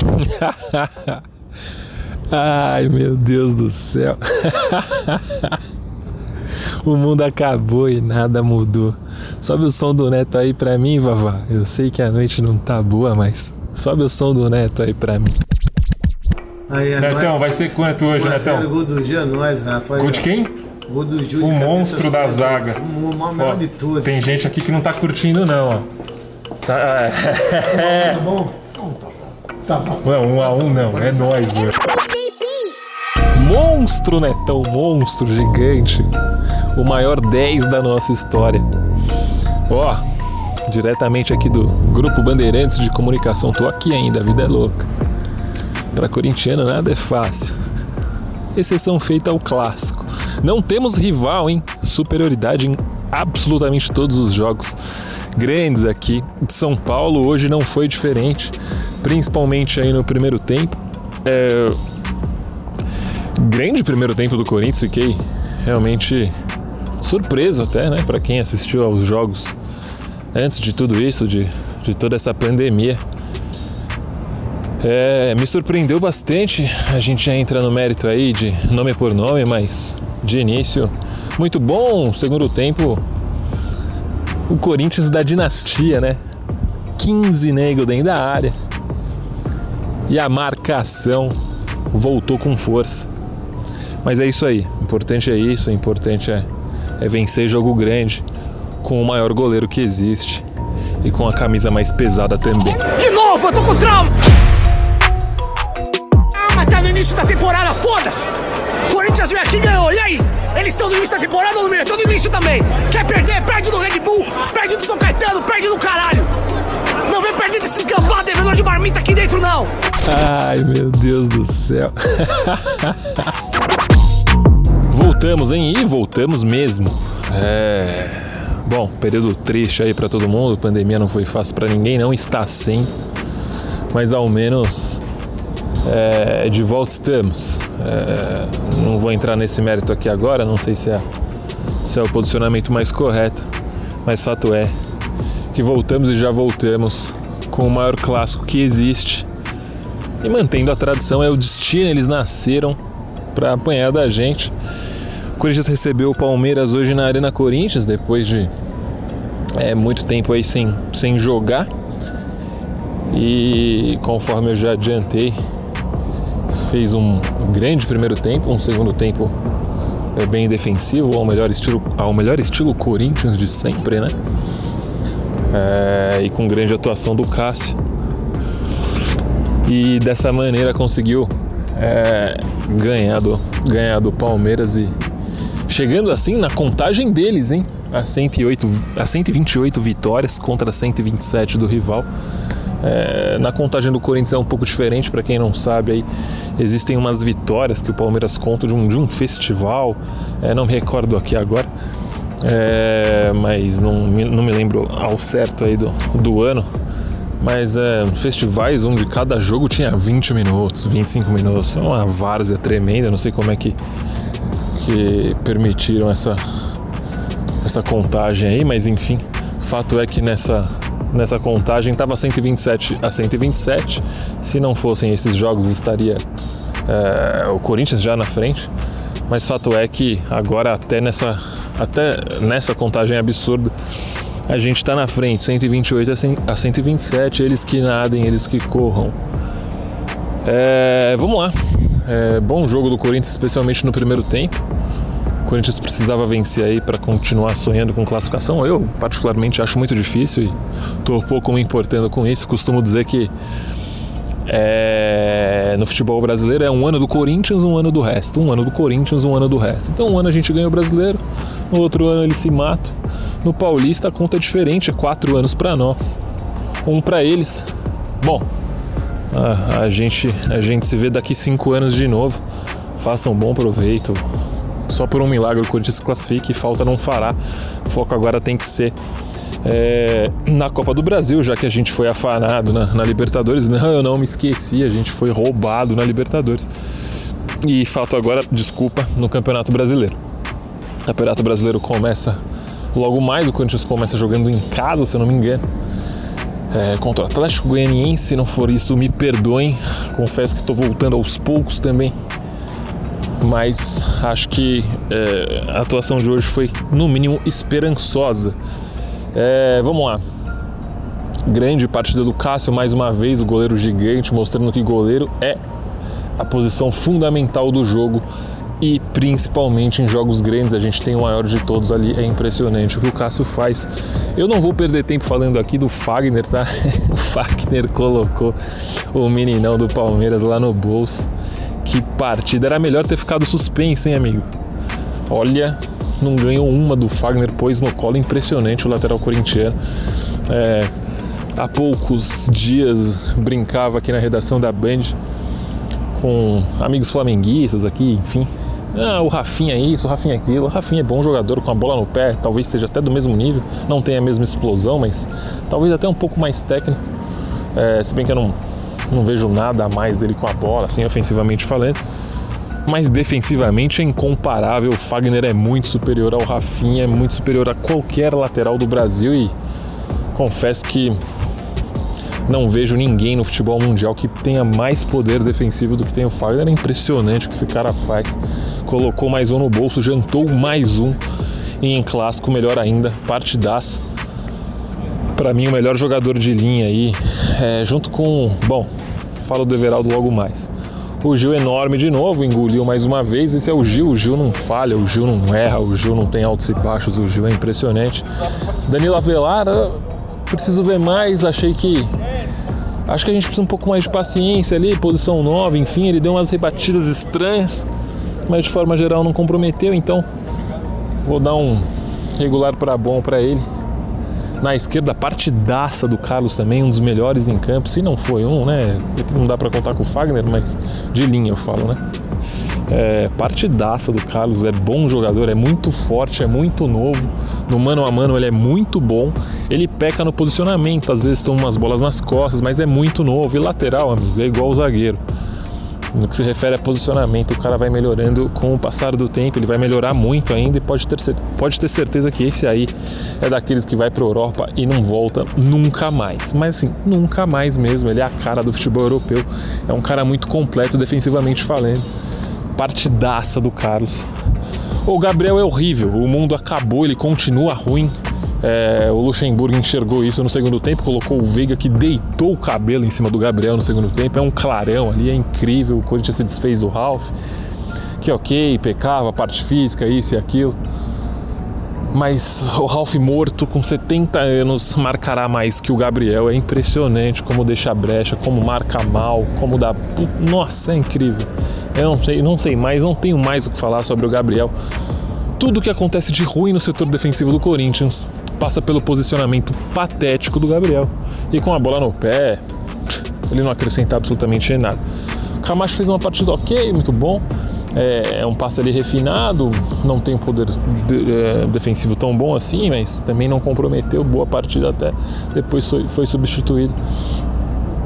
Ai, meu Deus do céu. o mundo acabou e nada mudou. Sobe o som do Neto aí pra mim, Vavá. Eu sei que a noite não tá boa, mas sobe o som do Neto aí pra mim. Aí, é Netão, nóis. vai ser quanto hoje, Marcelo, Netão? Gol do Gil, Rafa. Ó. quem? Gol do Gil. O monstro da super- zaga. O Ó, de todos. tem gente aqui que não tá curtindo, não, ó. Tá, é. Tá bom? Tá bom. Não, um a um não, é nóis, velho. Monstro, Netão, monstro gigante. O maior 10 da nossa história. Ó, diretamente aqui do Grupo Bandeirantes de Comunicação. Tô aqui ainda, a vida é louca. Pra corintiano nada é fácil. Exceção feita ao clássico. Não temos rival, hein? Superioridade em absolutamente todos os jogos grandes aqui. De São Paulo hoje não foi diferente, principalmente aí no primeiro tempo. É, grande primeiro tempo do Corinthians, fiquei realmente surpreso até, né, para quem assistiu aos jogos antes de tudo isso, de, de toda essa pandemia. É, me surpreendeu bastante. A gente já entra no mérito aí de nome por nome, mas de início muito bom. Segundo tempo, o Corinthians da dinastia, né? 15 negros dentro da área. E a marcação voltou com força. Mas é isso aí. O importante é isso. O importante é, é vencer jogo grande com o maior goleiro que existe e com a camisa mais pesada também. De novo, eu tô com trauma! Ah, mas tá no início da temporada, foda-se! Corinthians veio aqui e ganhou, e aí? Eles estão no início da temporada ou no meio? Estão no início também! Perder? Perde no Red Bull, perde no São Caetano, perde no caralho! Não vem perder desses gambá devedor de marmita aqui dentro, não! Ai, meu Deus do céu. voltamos, hein? E voltamos mesmo. É. Bom, período triste aí pra todo mundo. Pandemia não foi fácil pra ninguém, não está sendo. Mas ao menos é, de volta estamos. É, não vou entrar nesse mérito aqui agora, não sei se é, se é o posicionamento mais correto, mas fato é que voltamos e já voltamos com o maior clássico que existe e mantendo a tradição, é o destino, eles nasceram para apanhar da gente. O Corinthians recebeu o Palmeiras hoje na Arena Corinthians, depois de é, muito tempo aí sem, sem jogar. E conforme eu já adiantei, fez um grande primeiro tempo, um segundo tempo é, bem defensivo, ao melhor estilo, ao melhor estilo Corinthians de sempre, né? É, e com grande atuação do Cássio e dessa maneira conseguiu é, ganhar, do, ganhar do Palmeiras e chegando assim na contagem deles, hein? A, 108, a 128 vitórias contra 127 do rival. É, na contagem do Corinthians é um pouco diferente, para quem não sabe aí existem umas vitórias que o Palmeiras conta de um, de um festival, é, não me recordo aqui agora, é, mas não, me- não me lembro ao certo aí do, do ano, mas é, festivais onde cada jogo tinha 20 minutos, 25 minutos. É uma várzea tremenda, não sei como é que, que permitiram essa, essa contagem aí, mas enfim, fato é que nessa, nessa contagem estava 127 a 127. Se não fossem esses jogos, estaria é, o Corinthians já na frente. Mas fato é que agora até nessa, até nessa contagem absurda a gente está na frente, 128 a 100 a 127, eles que nadem, eles que corram. É, vamos lá. É, bom jogo do Corinthians, especialmente no primeiro tempo. Corinthians precisava vencer aí para continuar sonhando com classificação. Eu, particularmente, acho muito difícil e estou pouco me importando com isso. Costumo dizer que é, no futebol brasileiro é um ano do Corinthians, um ano do resto. Um ano do Corinthians, um ano do resto. Então, um ano a gente ganha o brasileiro, no outro ano ele se mata. No Paulista a conta é diferente, é quatro anos para nós, um para eles. Bom, a, a gente, a gente se vê daqui cinco anos de novo. Façam um bom proveito. Só por um milagre o Corinthians se classifica e falta não fará. O foco agora tem que ser é, na Copa do Brasil, já que a gente foi afanado na, na Libertadores. Não, eu não me esqueci, a gente foi roubado na Libertadores. E falta agora, desculpa, no Campeonato Brasileiro. O Campeonato Brasileiro começa logo mais, o Corinthians começa jogando em casa, se eu não me engano. é, contra o Atlético Goianiense. Se não for isso, me perdoem. Confesso que estou voltando aos poucos também. Mas acho que é, a atuação de hoje foi, no mínimo, esperançosa. É, vamos lá. Grande partida do Cássio, mais uma vez, o goleiro gigante, mostrando que goleiro é a posição fundamental do jogo e principalmente em jogos grandes, a gente tem o maior de todos ali, é impressionante o que o Cássio faz. Eu não vou perder tempo falando aqui do Fagner, tá? o Fagner colocou o meninão do Palmeiras lá no bolso. Que partida, era melhor ter ficado suspenso, hein, amigo? Olha, não ganhou uma do Fagner, pôs no colo impressionante o lateral corintiano. É, há poucos dias brincava aqui na redação da Band com amigos flamenguistas aqui, enfim, ah, o Rafinha é isso, o Rafinha é aquilo. O Rafinha é bom jogador com a bola no pé, talvez seja até do mesmo nível, não tenha a mesma explosão, mas talvez até um pouco mais técnico. É, se bem que eu não, não vejo nada a mais dele com a bola, assim, ofensivamente falando. Mas defensivamente é incomparável. O Fagner é muito superior ao Rafinha, é muito superior a qualquer lateral do Brasil e confesso que não vejo ninguém no futebol mundial que tenha mais poder defensivo do que tem o Fagner. É impressionante o que esse cara faz. Colocou mais um no bolso, jantou mais um. E em clássico, melhor ainda, partidaça. Para mim, o melhor jogador de linha aí, é, junto com. Bom, falo do Everaldo logo mais. O Gil enorme de novo, engoliu mais uma vez. Esse é o Gil. O Gil não falha, o Gil não erra, o Gil não tem altos e baixos. O Gil é impressionante. Danilo Avelar, preciso ver mais. Achei que Acho que a gente precisa um pouco mais de paciência ali, posição nova, enfim, ele deu umas rebatidas estranhas, mas de forma geral não comprometeu, então vou dar um regular para bom para ele. Na esquerda, partidaça do Carlos também, um dos melhores em campo, se não foi um, né? Não dá para contar com o Fagner, mas de linha eu falo, né? É, partidaça do Carlos, é bom jogador, é muito forte, é muito novo. No mano a mano ele é muito bom. Ele peca no posicionamento, às vezes toma umas bolas nas costas, mas é muito novo. E lateral, amigo, é igual o zagueiro. No que se refere a posicionamento, o cara vai melhorando com o passar do tempo, ele vai melhorar muito ainda e pode ter, pode ter certeza que esse aí é daqueles que vai para a Europa e não volta nunca mais. Mas assim, nunca mais mesmo. Ele é a cara do futebol europeu. É um cara muito completo defensivamente falando partidaça do Carlos. O Gabriel é horrível, o mundo acabou, ele continua ruim. É, o Luxemburgo enxergou isso no segundo tempo, colocou o Veiga que deitou o cabelo em cima do Gabriel no segundo tempo. É um clarão ali, é incrível. O Corinthians se desfez do Ralph, que ok, pecava, parte física, isso e aquilo. Mas o Ralph morto com 70 anos marcará mais que o Gabriel. É impressionante como deixa brecha, como marca mal, como dá. Nossa, é incrível. Eu não sei, não sei mais, não tenho mais o que falar sobre o Gabriel. Tudo o que acontece de ruim no setor defensivo do Corinthians passa pelo posicionamento patético do Gabriel. E com a bola no pé, ele não acrescenta absolutamente nada. O Camacho fez uma partida ok, muito bom. É, é um passe ali refinado, não tem um poder de, é, defensivo tão bom assim, mas também não comprometeu. Boa partida até. Depois foi, foi substituído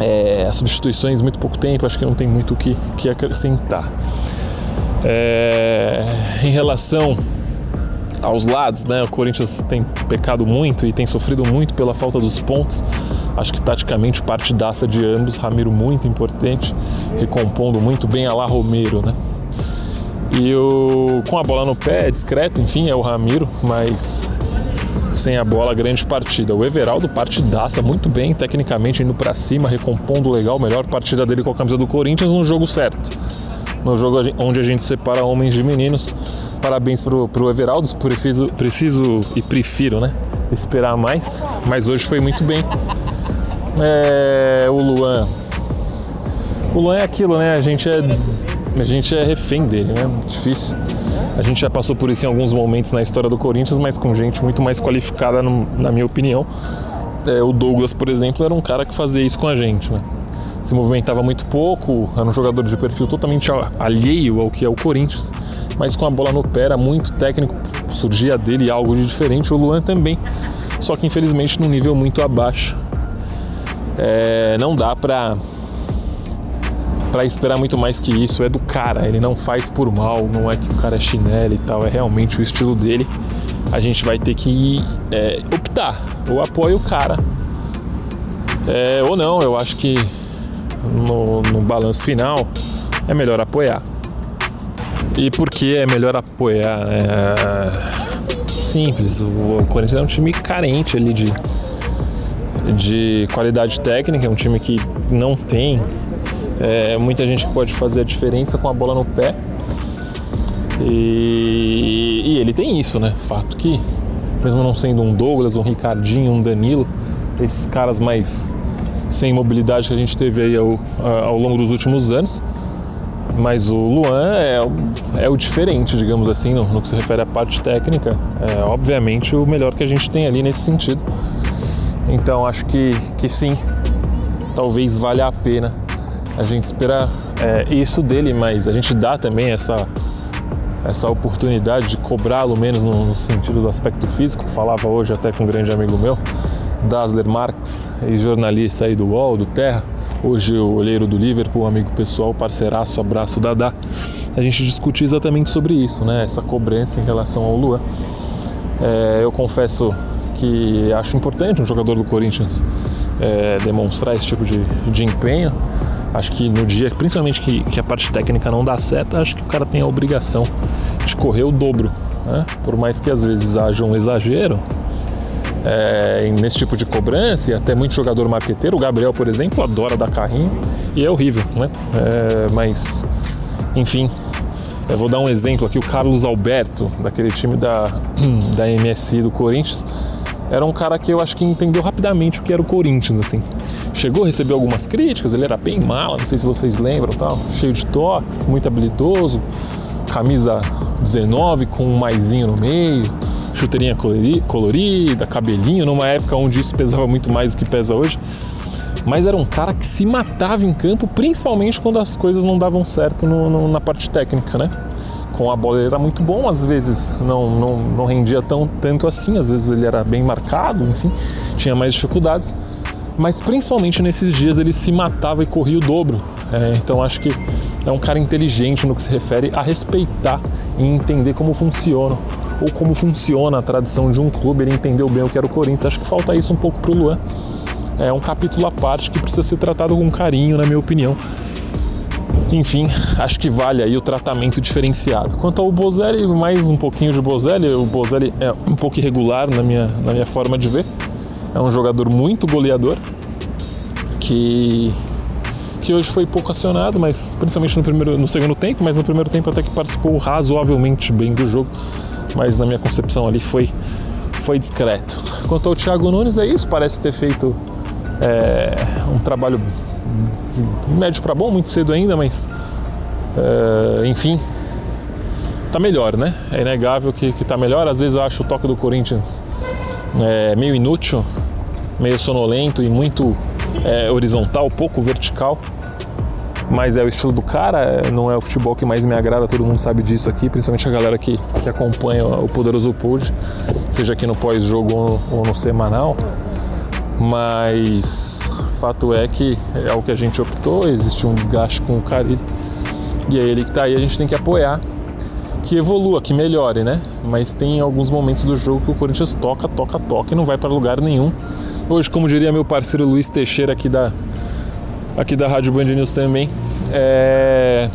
é, as substituições muito pouco tempo, acho que não tem muito o que, que acrescentar. É, em relação aos lados, né, o Corinthians tem pecado muito e tem sofrido muito pela falta dos pontos. Acho que taticamente partidaça de ambos, Ramiro muito importante, recompondo muito bem a lá Romero, né? E o com a bola no pé, é discreto, enfim, é o Ramiro, mas sem a bola, grande partida. O Everaldo partidaça muito bem, tecnicamente indo para cima, recompondo legal, melhor partida dele com a camisa do Corinthians no jogo certo. No jogo onde a gente separa homens de meninos. Parabéns pro, pro Everaldo, preciso, preciso e prefiro, né? Esperar mais, mas hoje foi muito bem. É, o Luan. O Luan é aquilo, né? A gente é, a gente é refém dele, né? Difícil a gente já passou por isso em alguns momentos na história do Corinthians, mas com gente muito mais qualificada, na minha opinião. É, o Douglas, por exemplo, era um cara que fazia isso com a gente, né? Se movimentava muito pouco, era um jogador de perfil totalmente alheio ao que é o Corinthians, mas com a bola no pé era muito técnico, surgia dele algo de diferente. O Luan também, só que infelizmente num nível muito abaixo. É, não dá para para esperar muito mais que isso. É do cara, ele não faz por mal, não é que o cara é chinelo e tal, é realmente o estilo dele. A gente vai ter que é, optar. Ou apoia o cara, É, ou não, eu acho que no, no balanço final é melhor apoiar. E por que é melhor apoiar? É simples, o Corinthians é um time carente ali de, de qualidade técnica, é um time que não tem é, muita gente que pode fazer a diferença com a bola no pé. E, e, ele tem isso, né? Fato que, mesmo não sendo um Douglas, um Ricardinho, um Danilo, esses caras mais sem mobilidade que a gente teve aí ao, ao longo dos últimos anos, mas o Luan é, é o diferente, digamos assim, no, no, que se refere à parte técnica. É obviamente o melhor que a gente tem ali nesse sentido. Então acho que, que sim, talvez valha a pena a gente espera é, isso dele, mas a gente dá também essa, essa oportunidade de cobrá-lo menos no, no, sentido do aspecto físico. Falava hoje até com um grande amigo meu, Dasler Marx, ex-jornalista aí do UOL, do Terra, hoje o olheiro do Liverpool, amigo pessoal, parceiraço, abraço Dadá. A gente discutiu exatamente sobre isso, né? Essa cobrança em relação ao Luan. É, eu confesso que acho importante um jogador do Corinthians é, demonstrar esse tipo de, de empenho Acho que no dia, principalmente que, que a parte técnica não dá certo, acho que o cara tem a obrigação de correr o dobro. Né? Por mais que às vezes haja um exagero é, nesse tipo de cobrança, e até muito jogador marqueteiro, o Gabriel, por exemplo, adora dar carrinho e é horrível, né? É, mas, enfim, eu vou dar um exemplo aqui: o Carlos Alberto, daquele time da, da MSI do Corinthians, era um cara que eu acho que entendeu rapidamente o que era o Corinthians, assim chegou a receber algumas críticas, ele era bem mala, não sei se vocês lembram, tal, cheio de toques, muito habilidoso, camisa 19 com um maisinho no meio, chuteirinha colorida, cabelinho, numa época onde isso pesava muito mais do que pesa hoje. Mas era um cara que se matava em campo, principalmente quando as coisas não davam certo no, no, na parte técnica, né? Com a bola ele era muito bom, às vezes não, não, não rendia tão, tanto assim, às vezes ele era bem marcado, enfim, tinha mais dificuldades mas principalmente nesses dias ele se matava e corria o dobro. É, então acho que é um cara inteligente no que se refere a respeitar e entender como funciona ou como funciona a tradição de um clube. Ele entendeu bem o que era o Corinthians. Acho que falta isso um pouco pro Luan. É um capítulo à parte que precisa ser tratado com carinho, na minha opinião. Enfim, acho que vale aí o tratamento diferenciado. Quanto ao Bozelli, mais um pouquinho de Bozelli. O Bozelli é um pouco irregular na minha, na minha forma de ver é um jogador muito goleador que que hoje foi pouco acionado, mas principalmente no primeiro, no segundo tempo, mas no primeiro tempo até que participou razoavelmente bem do jogo, mas na minha concepção ali foi foi discreto. Quanto ao Thiago Nunes é isso, parece ter feito é, um trabalho de médio para bom, muito cedo ainda, mas é, enfim, tá melhor, né? É inegável que, que tá melhor. Às vezes eu acho o toque do Corinthians é, meio inútil, meio sonolento e muito é, horizontal, pouco vertical. Mas é o estilo do cara, não é o futebol que mais me agrada, todo mundo sabe disso aqui, principalmente a galera que, que acompanha o Poderoso Pod, seja aqui no pós-jogo ou, ou, no semanal. Mas fato é que é o que a gente optou, existe um desgaste com o Carilho. E é ele que tá aí, a gente tem que apoiar que evolua, que melhore, né? Mas tem alguns momentos do jogo que o Corinthians toca, toca, toca e não vai para lugar nenhum. Hoje, como diria meu parceiro Luiz Teixeira aqui da, aqui da Rádio Band News também, é...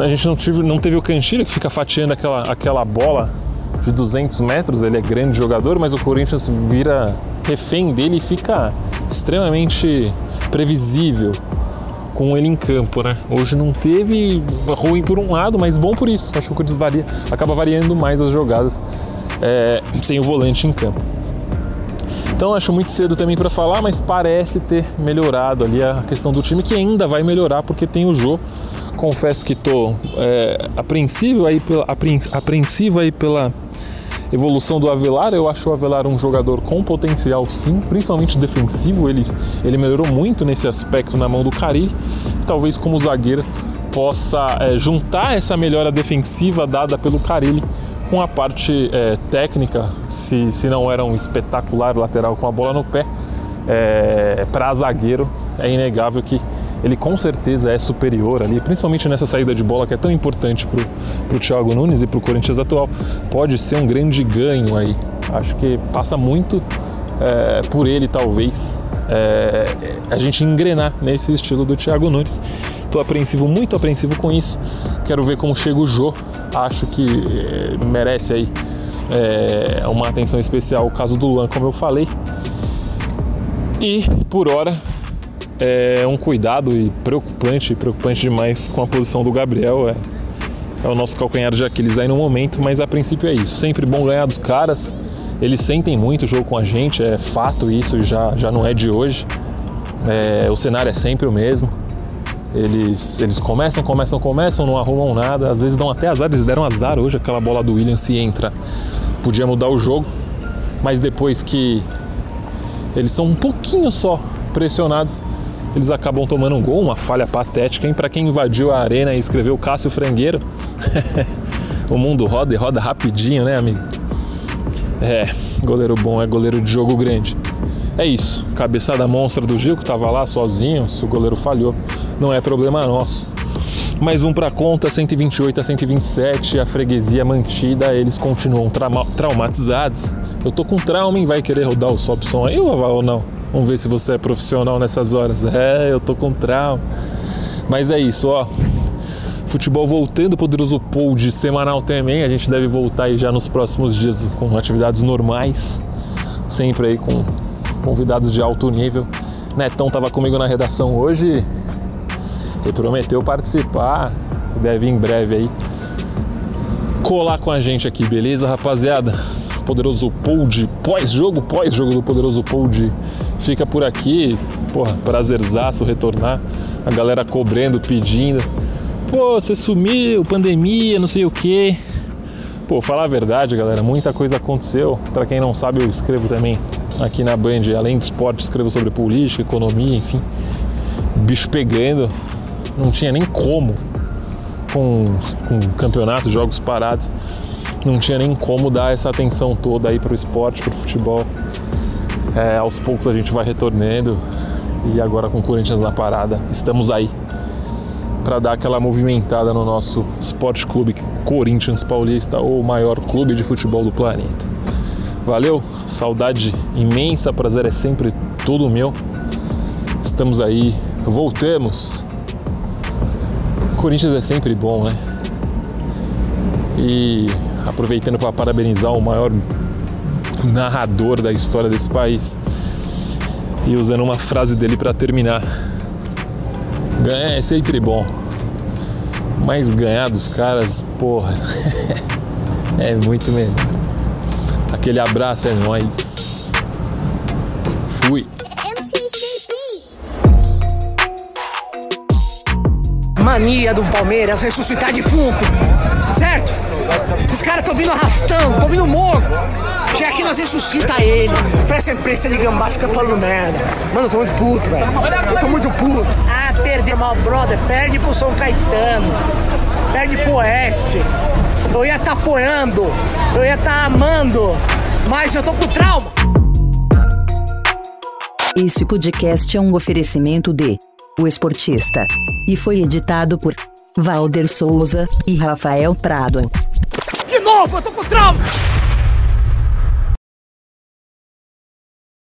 a gente não teve, não teve o Cantilho que fica fatiando aquela, aquela bola de 200 metros, ele é grande jogador, mas o Corinthians vira refém dele e fica extremamente previsível com ele em campo, né? Hoje não teve ruim por um lado, mas bom por isso. Acho que o Corinthians varia, acaba variando mais as jogadas é, sem o volante em campo. Então acho muito cedo também para falar, mas parece ter melhorado ali a questão do time, que ainda vai melhorar porque tem o Jô. Confesso que estou é, apreensivo aí pela, apreensivo aí pela evolução do Avelar. Eu acho o Avelar um jogador com potencial, sim, principalmente defensivo. Ele, ele melhorou muito nesse aspecto na mão do Cari. Talvez como zagueiro possa é, juntar essa melhora defensiva dada pelo Carilli com a parte é, técnica, se, se não era um espetacular lateral com a bola no pé, é, para zagueiro é inegável que ele com certeza é superior ali, principalmente nessa saída de bola que é tão importante para o Thiago Nunes e para o Corinthians atual. Pode ser um grande ganho aí. Acho que passa muito é, por ele, talvez, é, a gente engrenar nesse estilo do Thiago Nunes. Estou apreensivo, muito apreensivo com isso. Quero ver como chega o Jô. Acho que é, merece aí é, uma atenção especial o caso do Luan, como eu falei. E por hora é um cuidado e preocupante, preocupante demais com a posição do Gabriel. É, é o nosso calcanhar de Aquiles aí no momento, mas a princípio é isso. Sempre bom ganhar dos caras. Eles sentem muito o jogo com a gente, é fato isso, já, já não é de hoje. É, o cenário é sempre o mesmo. Eles, eles começam, começam, começam, não arrumam nada. Às vezes dão até azar, eles deram azar hoje. Aquela bola do William se entra, podia mudar o jogo. Mas depois que eles são um pouquinho só pressionados, eles acabam tomando um gol, uma falha patética. E para quem invadiu a arena e escreveu Cássio Frangueiro, o mundo roda e roda rapidinho, né, amigo? É, goleiro bom é goleiro de jogo grande. É isso, cabeçada monstra do Gil que tava lá sozinho, se o goleiro falhou, não é problema nosso. Mais um para conta, 128 a 127, a freguesia mantida, eles continuam trauma traumatizados. Eu tô com trauma, hein? Vai querer rodar o som aí ou não? Vamos ver se você é profissional nessas horas. É, eu tô com trauma. Mas é isso, ó. Futebol voltando, poderoso pod semanal também. A gente deve voltar aí já nos próximos dias com atividades normais, sempre aí com convidados de alto nível. Netão tava comigo na redação hoje e prometeu participar. Deve em breve aí colar com a gente aqui, beleza, rapaziada? Poderoso Pod, pós-jogo, pós-jogo do Poderoso Pod fica por aqui. Porra, prazerzaço retornar. A galera cobrando, pedindo. Pô, você sumiu, pandemia, não sei o quê. Pô, falar a verdade, galera, muita coisa aconteceu. Para quem não sabe, eu escrevo também aqui na Band, além de esporte, escrevo sobre política, economia, enfim. Bicho pegando. Não tinha nem como com, com campeonatos, jogos parados. Não tinha nem como dar essa atenção toda aí pro esporte, pro futebol. É, aos poucos a gente vai retornando e agora com o Corinthians na parada, estamos aí para dar aquela movimentada no nosso esporte clube Corinthians Paulista, ou o maior clube de futebol do planeta. Valeu, saudade imensa, prazer é sempre todo meu. Estamos aí, voltemos. Corinthians é sempre bom, né? E aproveitando para parabenizar o maior narrador da história desse país e usando uma frase dele para terminar. Ganhar é sempre bom, mas ganhar dos caras, porra, é muito melhor. Aquele abraço é nóis. Fui. Mania do Palmeiras ressuscitar defunto, certo? Os caras estão vindo arrastando, estão vindo morto. Chega aqui, nós ressuscita ele. Presta imprensa de gambá, fica falando merda. Mano, eu tô muito puto, velho. Eu tô muito puto. Ah, perder mal, brother. Perde pro São Caetano. Perde pro Oeste. Eu ia estar tá apoiando. Eu ia estar tá amando. Mas eu tô com trauma. Esse podcast é um oferecimento de O Esportista. E foi editado por Valder Souza e Rafael Prado. De novo, eu tô com trauma!